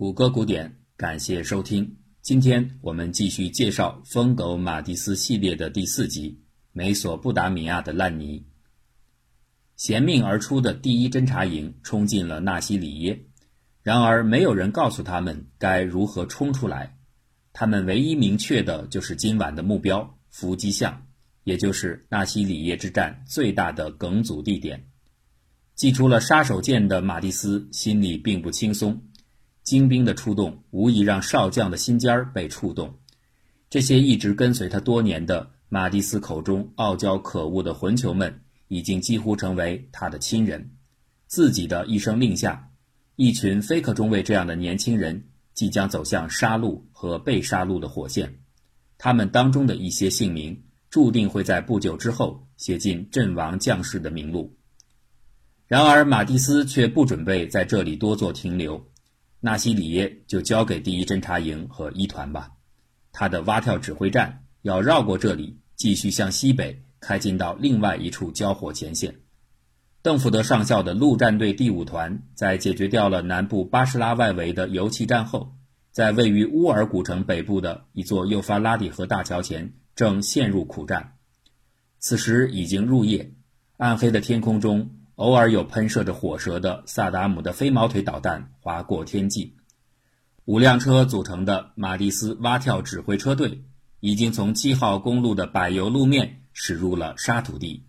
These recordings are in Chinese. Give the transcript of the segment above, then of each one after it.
谷歌古典，感谢收听。今天我们继续介绍《疯狗马蒂斯》系列的第四集《美索不达米亚的烂泥》。衔命而出的第一侦察营冲进了纳西里耶，然而没有人告诉他们该如何冲出来。他们唯一明确的就是今晚的目标——伏击巷，也就是纳西里耶之战最大的梗阻地点。祭出了杀手锏的马蒂斯心里并不轻松。精兵的出动无疑让少将的心尖儿被触动。这些一直跟随他多年的马蒂斯口中傲娇可恶的混球们，已经几乎成为他的亲人。自己的一声令下，一群菲克中尉这样的年轻人即将走向杀戮和被杀戮的火线。他们当中的一些姓名，注定会在不久之后写进阵亡将士的名录。然而，马蒂斯却不准备在这里多做停留。纳西里耶就交给第一侦察营和一团吧，他的蛙跳指挥站要绕过这里，继续向西北开进到另外一处交火前线。邓福德上校的陆战队第五团在解决掉了南部巴士拉外围的油气站后，在位于乌尔古城北部的一座幼发拉底河大桥前正陷入苦战。此时已经入夜，暗黑的天空中。偶尔有喷射着火舌的萨达姆的飞毛腿导弹划过天际，五辆车组成的马蒂斯蛙跳指挥车队已经从七号公路的柏油路面驶入了沙土地。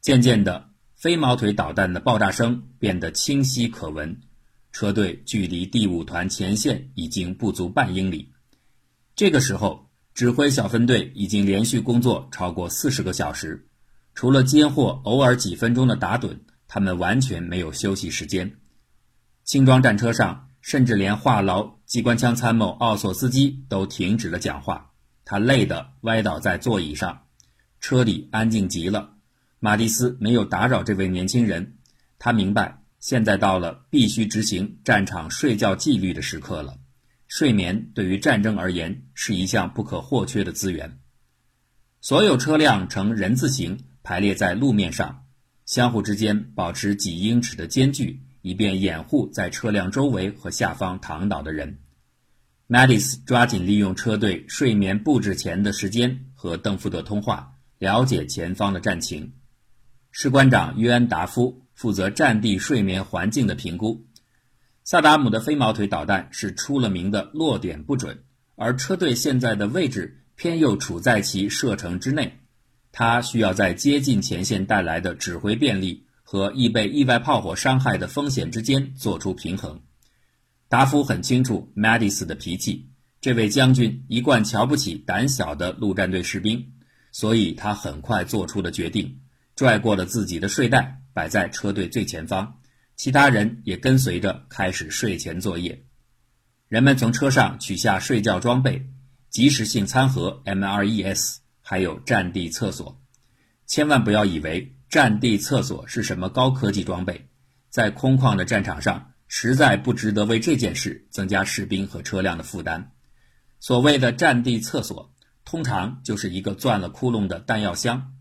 渐渐的，飞毛腿导弹的爆炸声变得清晰可闻，车队距离第五团前线已经不足半英里。这个时候，指挥小分队已经连续工作超过四十个小时。除了接获偶尔几分钟的打盹，他们完全没有休息时间。轻装战车上，甚至连话痨机关枪参谋奥索斯基都停止了讲话，他累得歪倒在座椅上。车里安静极了。马蒂斯没有打扰这位年轻人，他明白现在到了必须执行战场睡觉纪律的时刻了。睡眠对于战争而言是一项不可或缺的资源。所有车辆呈人字形。排列在路面上，相互之间保持几英尺的间距，以便掩护在车辆周围和下方躺倒的人。马蒂斯抓紧利用车队睡眠布置前的时间和邓福德通话，了解前方的战情。士官长约恩达夫负责战地睡眠环境的评估。萨达姆的飞毛腿导弹是出了名的落点不准，而车队现在的位置偏又处在其射程之内。他需要在接近前线带来的指挥便利和易被意外炮火伤害的风险之间做出平衡。达夫很清楚马蒂斯的脾气，这位将军一贯瞧不起胆小的陆战队士兵，所以他很快做出了决定，拽过了自己的睡袋，摆在车队最前方，其他人也跟随着开始睡前作业。人们从车上取下睡觉装备，及时性餐盒 （MRES）。还有战地厕所，千万不要以为战地厕所是什么高科技装备，在空旷的战场上，实在不值得为这件事增加士兵和车辆的负担。所谓的战地厕所，通常就是一个钻了窟窿的弹药箱。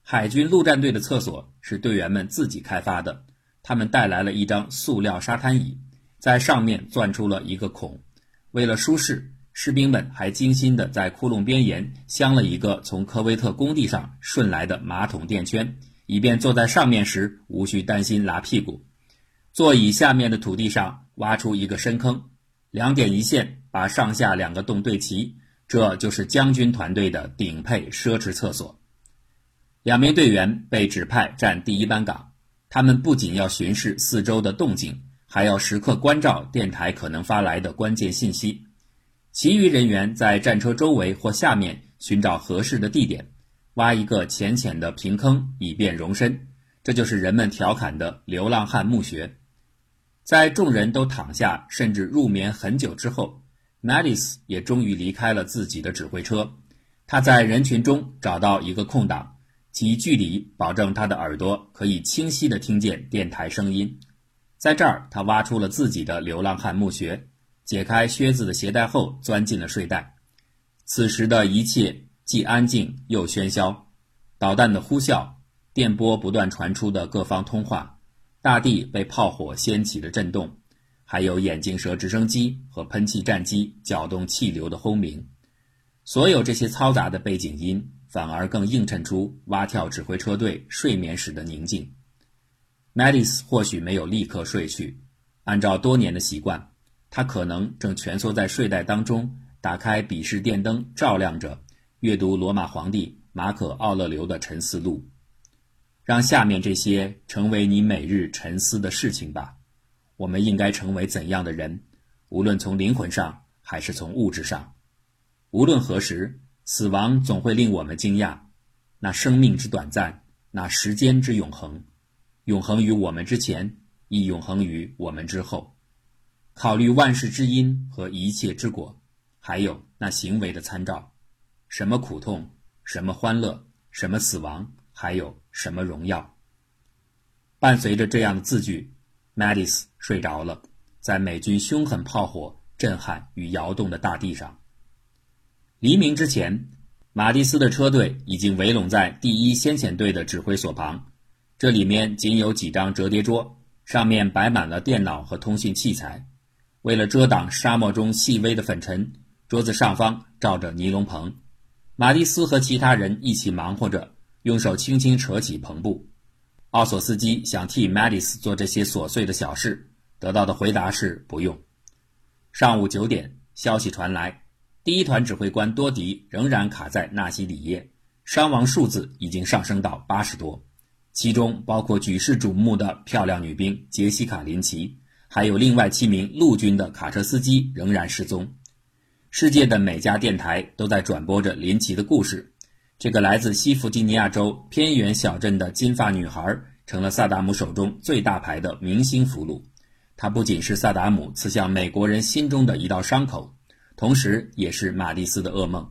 海军陆战队的厕所是队员们自己开发的，他们带来了一张塑料沙滩椅，在上面钻出了一个孔，为了舒适。士兵们还精心地在窟窿边沿镶了一个从科威特工地上顺来的马桶垫圈，以便坐在上面时无需担心拉屁股。座椅下面的土地上挖出一个深坑，两点一线把上下两个洞对齐，这就是将军团队的顶配奢侈厕所。两名队员被指派站第一班岗，他们不仅要巡视四周的动静，还要时刻关照电台可能发来的关键信息。其余人员在战车周围或下面寻找合适的地点，挖一个浅浅的平坑以便容身。这就是人们调侃的“流浪汉墓穴”。在众人都躺下甚至入眠很久之后，马蒂斯也终于离开了自己的指挥车。他在人群中找到一个空档，其距离保证他的耳朵可以清晰地听见电台声音。在这儿，他挖出了自己的流浪汉墓穴。解开靴子的鞋带后，钻进了睡袋。此时的一切既安静又喧嚣，导弹的呼啸，电波不断传出的各方通话，大地被炮火掀起的震动，还有眼镜蛇直升机和喷气战机搅动气流的轰鸣。所有这些嘈杂的背景音，反而更映衬出蛙跳指挥车队睡眠时的宁静。Madis 或许没有立刻睡去，按照多年的习惯，他可能正蜷缩在睡袋当中，打开笔式电灯照亮着，阅读罗马皇帝马可·奥勒留的《沉思录》。让下面这些成为你每日沉思的事情吧。我们应该成为怎样的人？无论从灵魂上还是从物质上，无论何时，死亡总会令我们惊讶。那生命之短暂，那时间之永恒，永恒于我们之前，亦永恒于我们之后。考虑万事之因和一切之果，还有那行为的参照：什么苦痛，什么欢乐，什么死亡，还有什么荣耀。伴随着这样的字句，Madis 睡着了，在美军凶狠炮火震撼与摇动的大地上。黎明之前，马蒂斯的车队已经围拢在第一先遣队的指挥所旁，这里面仅有几张折叠桌，上面摆满了电脑和通讯器材。为了遮挡沙漠中细微的粉尘，桌子上方罩着尼龙棚。马蒂斯和其他人一起忙活着，用手轻轻扯起篷布。奥索斯基想替 Madis 做这些琐碎的小事，得到的回答是不用。上午九点，消息传来，第一团指挥官多迪仍然卡在纳西里耶，伤亡数字已经上升到八十多，其中包括举世瞩目的漂亮女兵杰西卡·林奇，还有另外七名陆军的卡车司机仍然失踪。世界的每家电台都在转播着林奇的故事。这个来自西弗吉尼亚州偏远小镇的金发女孩，成了萨达姆手中最大牌的明星俘虏。她不仅是萨达姆刺向美国人心中的一道伤口，同时也是马蒂斯的噩梦。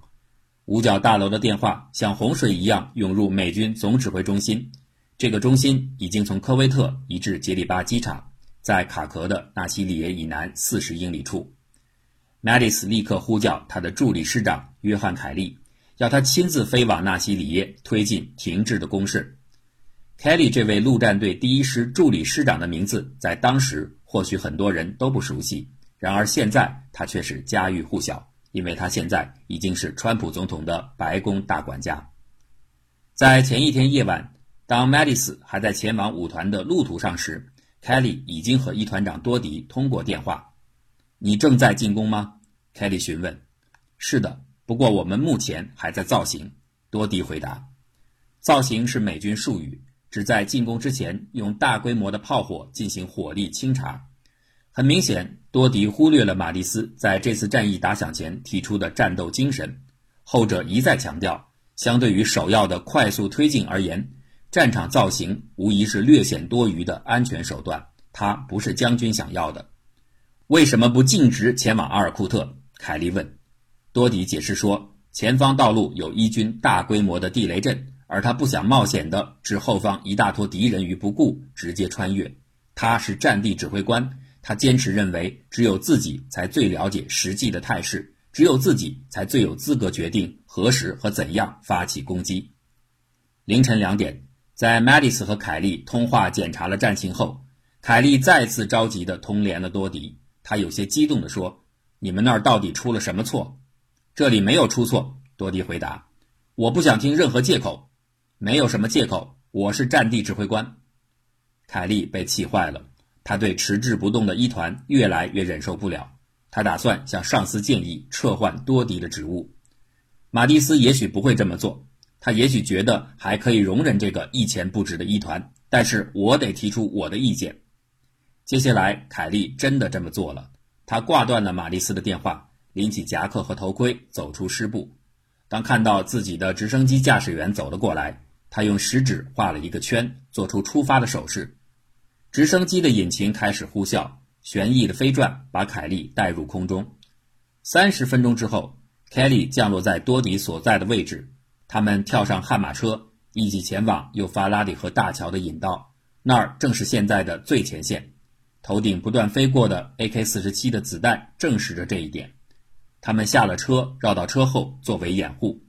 五角大楼的电话像洪水一样涌入美军总指挥中心，这个中心已经从科威特移至杰里巴机场，在卡壳的纳西里耶以南四十英里处。马蒂斯立刻呼叫他的助理师长约翰·凯利。要他亲自飞往纳西里耶，推进停滞的攻势。Kelly 这位陆战队第一师助理师长的名字，在当时或许很多人都不熟悉，然而现在他却是家喻户晓，因为他现在已经是川普总统的白宫大管家。在前一天夜晚，当 Madis 还在前往舞团的路途上时，Kelly 已经和一团长多迪通过电话。“你正在进攻吗？”Kelly 询问。“是的。”不过，我们目前还在造型。多迪回答：“造型是美军术语，指在进攻之前用大规模的炮火进行火力清查。”很明显，多迪忽略了马蒂斯在这次战役打响前提出的战斗精神。后者一再强调，相对于首要的快速推进而言，战场造型无疑是略显多余的安全手段，它不是将军想要的。为什么不径直前往阿尔库特？凯利问。多迪解释说，前方道路有伊军大规模的地雷阵，而他不想冒险的置后方一大坨敌人于不顾，直接穿越。他是战地指挥官，他坚持认为，只有自己才最了解实际的态势，只有自己才最有资格决定何时和怎样发起攻击。凌晨两点，在 Madis 和凯利通话检查了战情后，凯利再次着急地通联了多迪。他有些激动地说：“你们那儿到底出了什么错？”这里没有出错，多迪回答。我不想听任何借口，没有什么借口。我是战地指挥官。凯利被气坏了，他对迟滞不动的一团越来越忍受不了。他打算向上司建议撤换多迪的职务。马蒂斯也许不会这么做，他也许觉得还可以容忍这个一钱不值的一团，但是我得提出我的意见。接下来，凯利真的这么做了，他挂断了马蒂斯的电话。拎起夹克和头盔，走出师部。当看到自己的直升机驾驶员走了过来，他用食指画了一个圈，做出出发的手势。直升机的引擎开始呼啸，旋翼的飞转把凯利带入空中。三十分钟之后，凯利降落在多迪所在的位置。他们跳上悍马车，一起前往幼发拉底河大桥的引道，那儿正是现在的最前线。头顶不断飞过的 AK-47 的子弹证实着这一点。他们下了车，绕到车后作为掩护。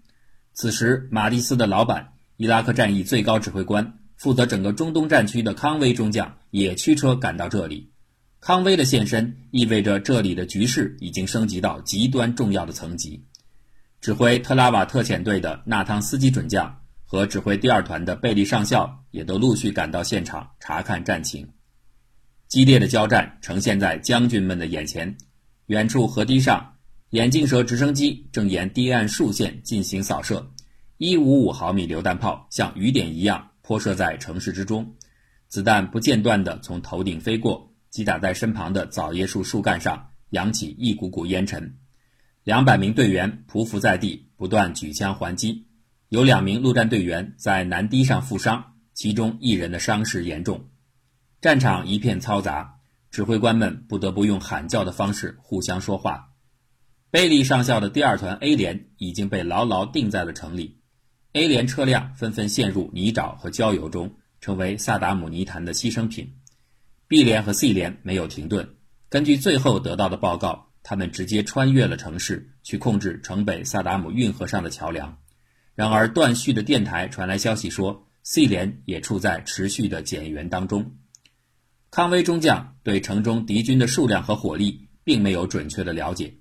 此时，马蒂斯的老板、伊拉克战役最高指挥官、负责整个中东战区的康威中将也驱车赶到这里。康威的现身意味着这里的局势已经升级到极端重要的层级。指挥特拉瓦特遣队的纳汤斯基准将和指挥第二团的贝利上校也都陆续赶到现场查看战情。激烈的交战呈现在将军们的眼前，远处河堤上。眼镜蛇直升机正沿堤岸竖线进行扫射，155毫米榴弹炮像雨点一样泼射在城市之中，子弹不间断地从头顶飞过，击打在身旁的枣椰树树干上，扬起一股股烟尘。两百名队员匍匐在地，不断举枪还击。有两名陆战队员在南堤上负伤，其中一人的伤势严重。战场一片嘈杂，指挥官们不得不用喊叫的方式互相说话。贝利上校的第二团 A 连已经被牢牢定在了城里，A 连车辆纷纷陷入泥沼和焦油中，成为萨达姆泥潭的牺牲品。B 连和 C 连没有停顿，根据最后得到的报告，他们直接穿越了城市，去控制城北萨达姆运河上的桥梁。然而，断续的电台传来消息说，C 连也处在持续的减员当中。康威中将对城中敌军的数量和火力并没有准确的了解。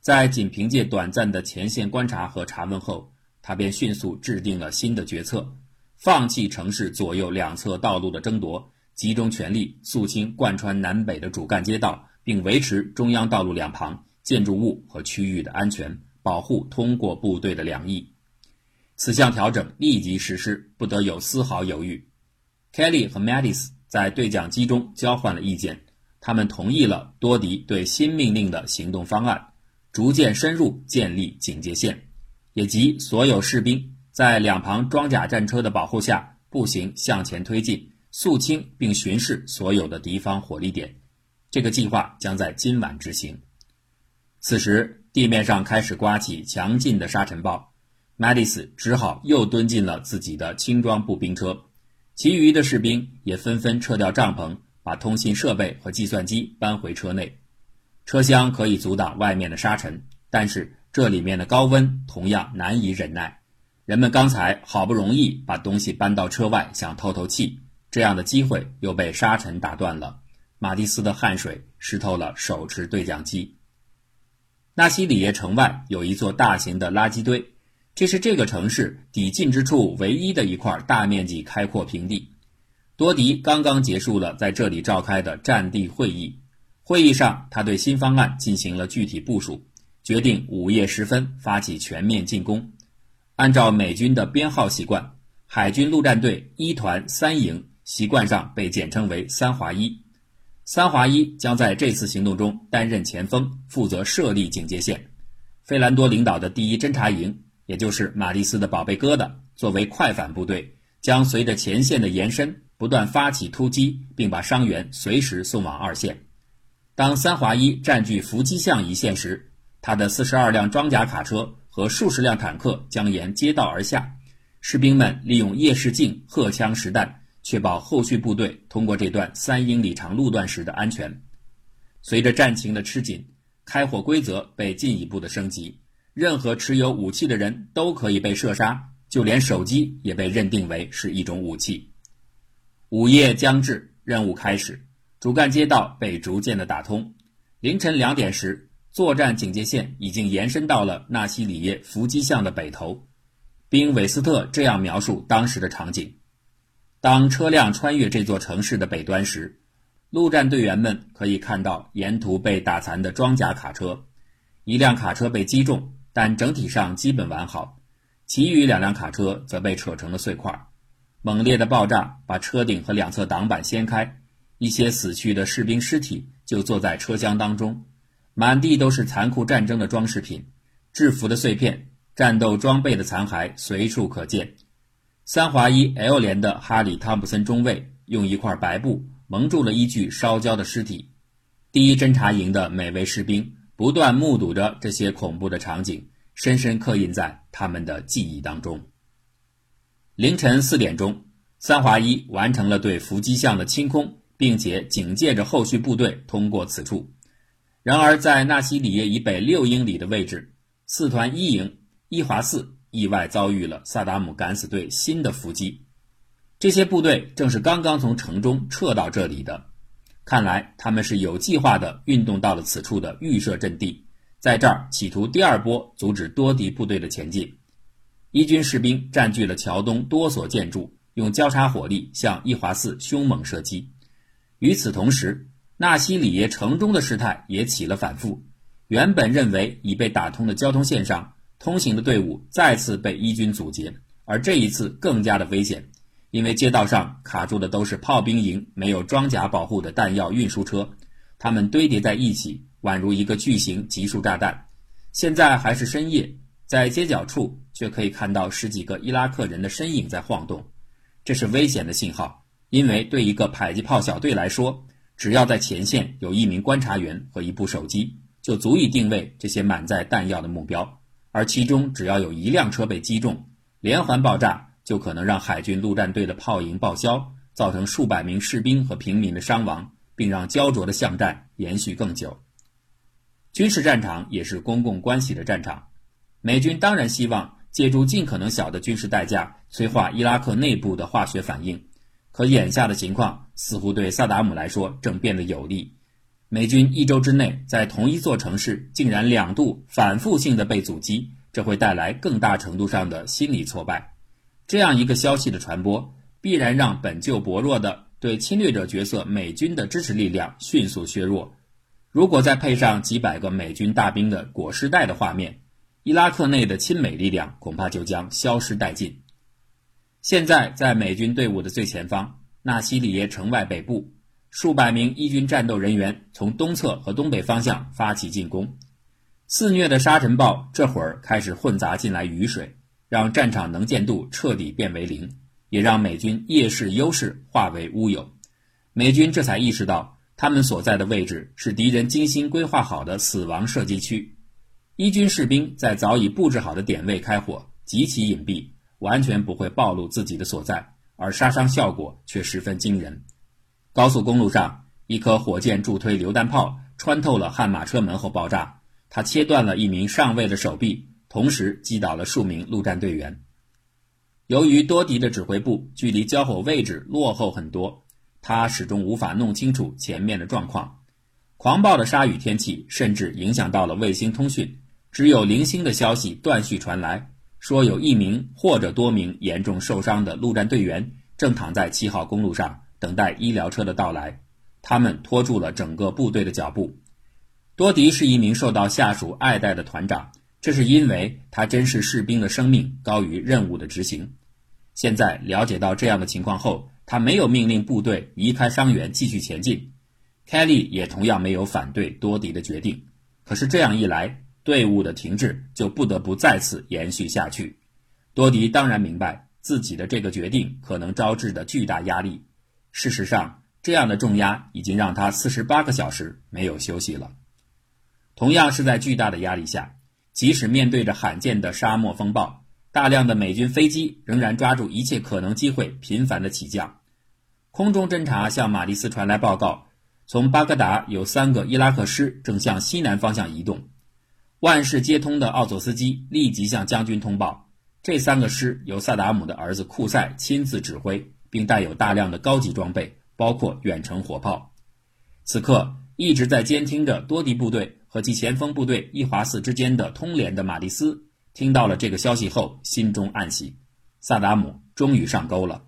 在仅凭借短暂的前线观察和查问后，他便迅速制定了新的决策：放弃城市左右两侧道路的争夺，集中全力肃清贯穿南北的主干街道，并维持中央道路两旁建筑物和区域的安全，保护通过部队的两翼。此项调整立即实施，不得有丝毫犹豫。Kelly 和 Mattis 在对讲机中交换了意见，他们同意了多迪对新命令的行动方案。逐渐深入，建立警戒线，也即所有士兵在两旁装甲战车的保护下步行向前推进，肃清并巡视所有的敌方火力点。这个计划将在今晚执行。此时，地面上开始刮起强劲的沙尘暴，麦迪斯只好又蹲进了自己的轻装步兵车，其余的士兵也纷纷撤掉帐篷，把通信设备和计算机搬回车内。车厢可以阻挡外面的沙尘，但是这里面的高温同样难以忍耐。人们刚才好不容易把东西搬到车外，想透透气，这样的机会又被沙尘打断了。马蒂斯的汗水湿透了手持对讲机。纳西里耶城外有一座大型的垃圾堆，这是这个城市抵近之处唯一的一块大面积开阔平地。多迪刚刚结束了在这里召开的战地会议。会议上，他对新方案进行了具体部署，决定午夜时分发起全面进攻。按照美军的编号习惯，海军陆战队一团三营习惯上被简称为三华一。三华一将在这次行动中担任前锋，负责设立警戒线。费兰多领导的第一侦察营，也就是马蒂斯的宝贝疙瘩，作为快反部队，将随着前线的延伸，不断发起突击，并把伤员随时送往二线。当三华一占据伏击巷一线时，他的四十二辆装甲卡车和数十辆坦克将沿街道而下，士兵们利用夜视镜荷枪实弹，确保后续部队通过这段三英里长路段时的安全。随着战情的吃紧，开火规则被进一步的升级，任何持有武器的人都可以被射杀，就连手机也被认定为是一种武器。午夜将至，任务开始。主干街道被逐渐的打通。凌晨两点时，作战警戒线已经延伸到了纳西里耶伏击巷的北头。宾韦斯特这样描述当时的场景：当车辆穿越这座城市的北端时，陆战队员们可以看到沿途被打残的装甲卡车。一辆卡车被击中，但整体上基本完好；其余两辆卡车则被扯成了碎块。猛烈的爆炸把车顶和两侧挡板掀开。一些死去的士兵尸体就坐在车厢当中，满地都是残酷战争的装饰品、制服的碎片、战斗装备的残骸随处可见。三华一 L 连的哈里·汤普森中尉用一块白布蒙住了一具烧焦的尸体。第一侦察营的每位士兵不断目睹着这些恐怖的场景，深深刻印在他们的记忆当中。凌晨四点钟，三华一完成了对伏击巷的清空。并且警戒着后续部队通过此处。然而，在纳西里耶以北六英里的位置，四团一营一华四意外遭遇了萨达姆敢死队新的伏击。这些部队正是刚刚从城中撤到这里的。看来他们是有计划的运动到了此处的预设阵地，在这儿企图第二波阻止多敌部队的前进。伊军士兵占据了桥东多所建筑，用交叉火力向伊华寺凶猛射击。与此同时，纳西里耶城中的事态也起了反复。原本认为已被打通的交通线上，通行的队伍再次被伊军阻截，而这一次更加的危险，因为街道上卡住的都是炮兵营没有装甲保护的弹药运输车，它们堆叠在一起，宛如一个巨型集束炸弹。现在还是深夜，在街角处却可以看到十几个伊拉克人的身影在晃动，这是危险的信号，因为对一个迫击炮小队来说，只要在前线有一名观察员和一部手机。就足以定位这些满载弹药的目标，而其中只要有一辆车被击中，连环爆炸就可能让海军陆战队的炮营报销，造成数百名士兵和平民的伤亡，并让焦灼的巷战延续更久。军事战场也是公共关系的战场，美军当然希望借助尽可能小的军事代价催化伊拉克内部的化学反应，可眼下的情况似乎对萨达姆来说正变得有利。美军一周之内在同一座城市竟然两度反复性的被阻击，这会带来更大程度上的心理挫败。这样一个消息的传播，必然让本就薄弱的对侵略者角色美军的支持力量迅速削弱。如果再配上几百个美军大兵的裹尸袋的画面，伊拉克内的亲美力量恐怕就将消失殆尽。现在在美军队伍的最前方，纳西里耶城外北部。数百名伊军战斗人员从东侧和东北方向发起进攻，肆虐的沙尘暴这会儿开始混杂进来雨水，让战场能见度彻底变为零，也让美军夜视优势化为乌有。美军这才意识到，他们所在的位置是敌人精心规划好的死亡射击区。伊军士兵在早已布置好的点位开火，极其隐蔽，完全不会暴露自己的所在，而杀伤效果却十分惊人。高速公路上，一颗火箭助推榴弹炮穿透了悍马车门后爆炸，它切断了一名上尉的手臂，同时击倒了数名陆战队员。由于多迪的指挥部距离交火位置落后很多，他始终无法弄清楚前面的状况。狂暴的沙雨天气甚至影响到了卫星通讯，只有零星的消息断续传来，说有一名或者多名严重受伤的陆战队员正躺在七号公路上。等待医疗车的到来，他们拖住了整个部队的脚步。多迪是一名受到下属爱戴的团长，这是因为他珍视士兵的生命高于任务的执行。现在了解到这样的情况后，他没有命令部队移开伤员继续前进。凯利也同样没有反对多迪的决定。可是这样一来，队伍的停滞就不得不再次延续下去。多迪当然明白自己的这个决定可能招致的巨大压力。事实上，这样的重压已经让他四十八个小时没有休息了。同样是在巨大的压力下，即使面对着罕见的沙漠风暴，大量的美军飞机仍然抓住一切可能机会频繁的起降。空中侦察向马蒂斯传来报告，从巴格达有三个伊拉克师正向西南方向移动。万事皆通的奥佐斯基立即向将军通报，这三个师由萨达姆的儿子库塞亲自指挥。并带有大量的高级装备，包括远程火炮。此刻，一直在监听着多迪部队和其前锋部队伊华寺之间的通联的马蒂斯，听到了这个消息后，心中暗喜：萨达姆终于上钩了。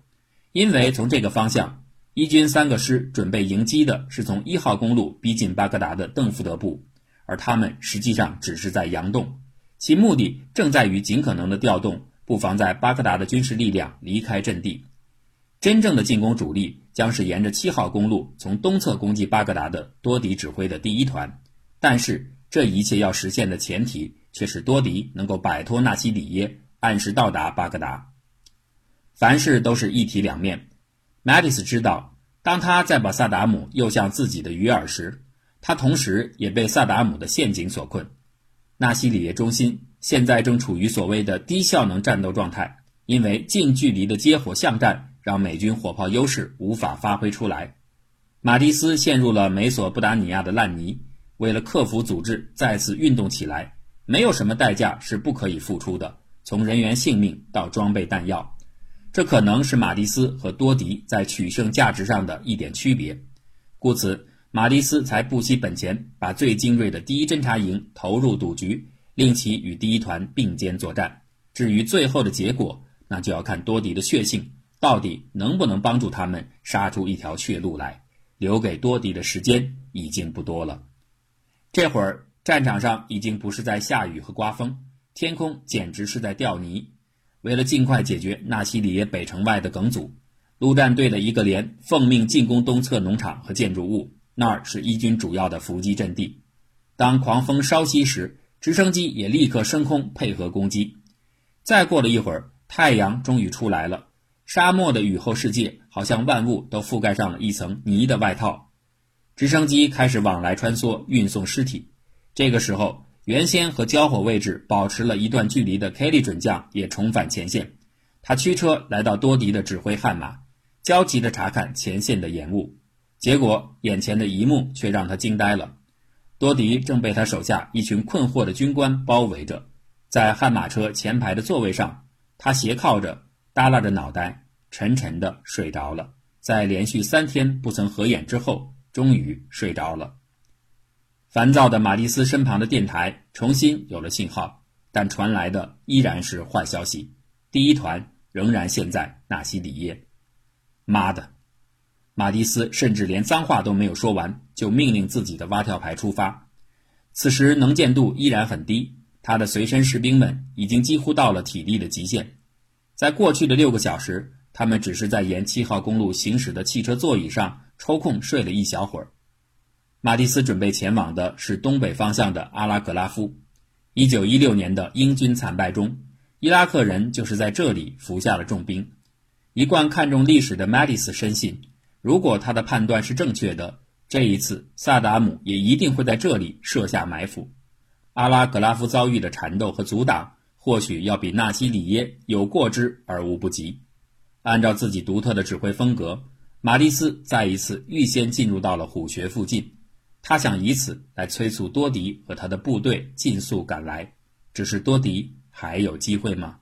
因为从这个方向，伊军三个师准备迎击的是从一号公路逼近巴格达的邓福德部，而他们实际上只是在佯动，其目的正在于尽可能的调动布防在巴格达的军事力量离开阵地。真正的进攻主力将是沿着七号公路从东侧攻击巴格达的多迪指挥的第一团，但是这一切要实现的前提却是多迪能够摆脱纳西里耶，按时到达巴格达。凡事都是一体两面。马蒂斯知道，当他在把萨达姆诱向自己的鱼饵时，他同时也被萨达姆的陷阱所困。纳西里耶中心现在正处于所谓的低效能战斗状态，因为近距离的接火巷战。让美军火炮优势无法发挥出来，马蒂斯陷入了美索不达尼亚的烂泥。为了克服阻滞，再次运动起来，没有什么代价是不可以付出的，从人员性命到装备弹药。这可能是马蒂斯和多迪在取胜价值上的一点区别。故此，马蒂斯才不惜本钱，把最精锐的第一侦察营投入赌局，令其与第一团并肩作战。至于最后的结果，那就要看多迪的血性到底能不能帮助他们杀出一条血路来。留给多迪的时间已经不多了。这会儿战场上已经不是在下雨和刮风，天空简直是在掉泥。为了尽快解决纳西里耶北城外的梗阻，陆战队的一个连奉命进攻东侧农场和建筑物，那儿是伊军主要的伏击阵地。当狂风稍息时，直升机也立刻升空配合攻击。再过了一会儿，太阳终于出来了。沙漠的雨后世界，好像万物都覆盖上了一层泥的外套。直升机开始往来穿梭，运送尸体。这个时候，原先和交火位置保持了一段距离的 k 利准将也重返前线。他驱车来到多迪的指挥悍马，焦急地查看前线的延误。结果，眼前的一幕却让他惊呆了：多迪正被他手下一群困惑的军官包围着，在悍马车前排的座位上，他斜靠着。耷拉着脑袋，沉沉的睡着了。在连续三天不曾合眼之后，终于睡着了。烦躁的马蒂斯身旁的电台重新有了信号，但传来的依然是坏消息：第一团仍然陷在纳西里耶。妈的！马蒂斯甚至连脏话都没有说完，就命令自己的蛙跳排出发。此时能见度依然很低，他的随身士兵们已经几乎到了体力的极限。在过去的六个小时，他们只是在沿七号公路行驶的汽车座椅上抽空睡了一小会儿。马蒂斯准备前往的是东北方向的阿拉格拉夫。一九一六年的英军惨败中，伊拉克人就是在这里服下了重兵。一贯看重历史的马蒂斯深信，如果他的判断是正确的，这一次萨达姆也一定会在这里设下埋伏。阿拉格拉夫遭遇的缠斗和阻挡。或许要比纳西里耶有过之而无不及。按照自己独特的指挥风格，马蒂斯再一次预先进入到了虎穴附近，他想以此来催促多迪和他的部队尽速赶来。只是多迪还有机会吗？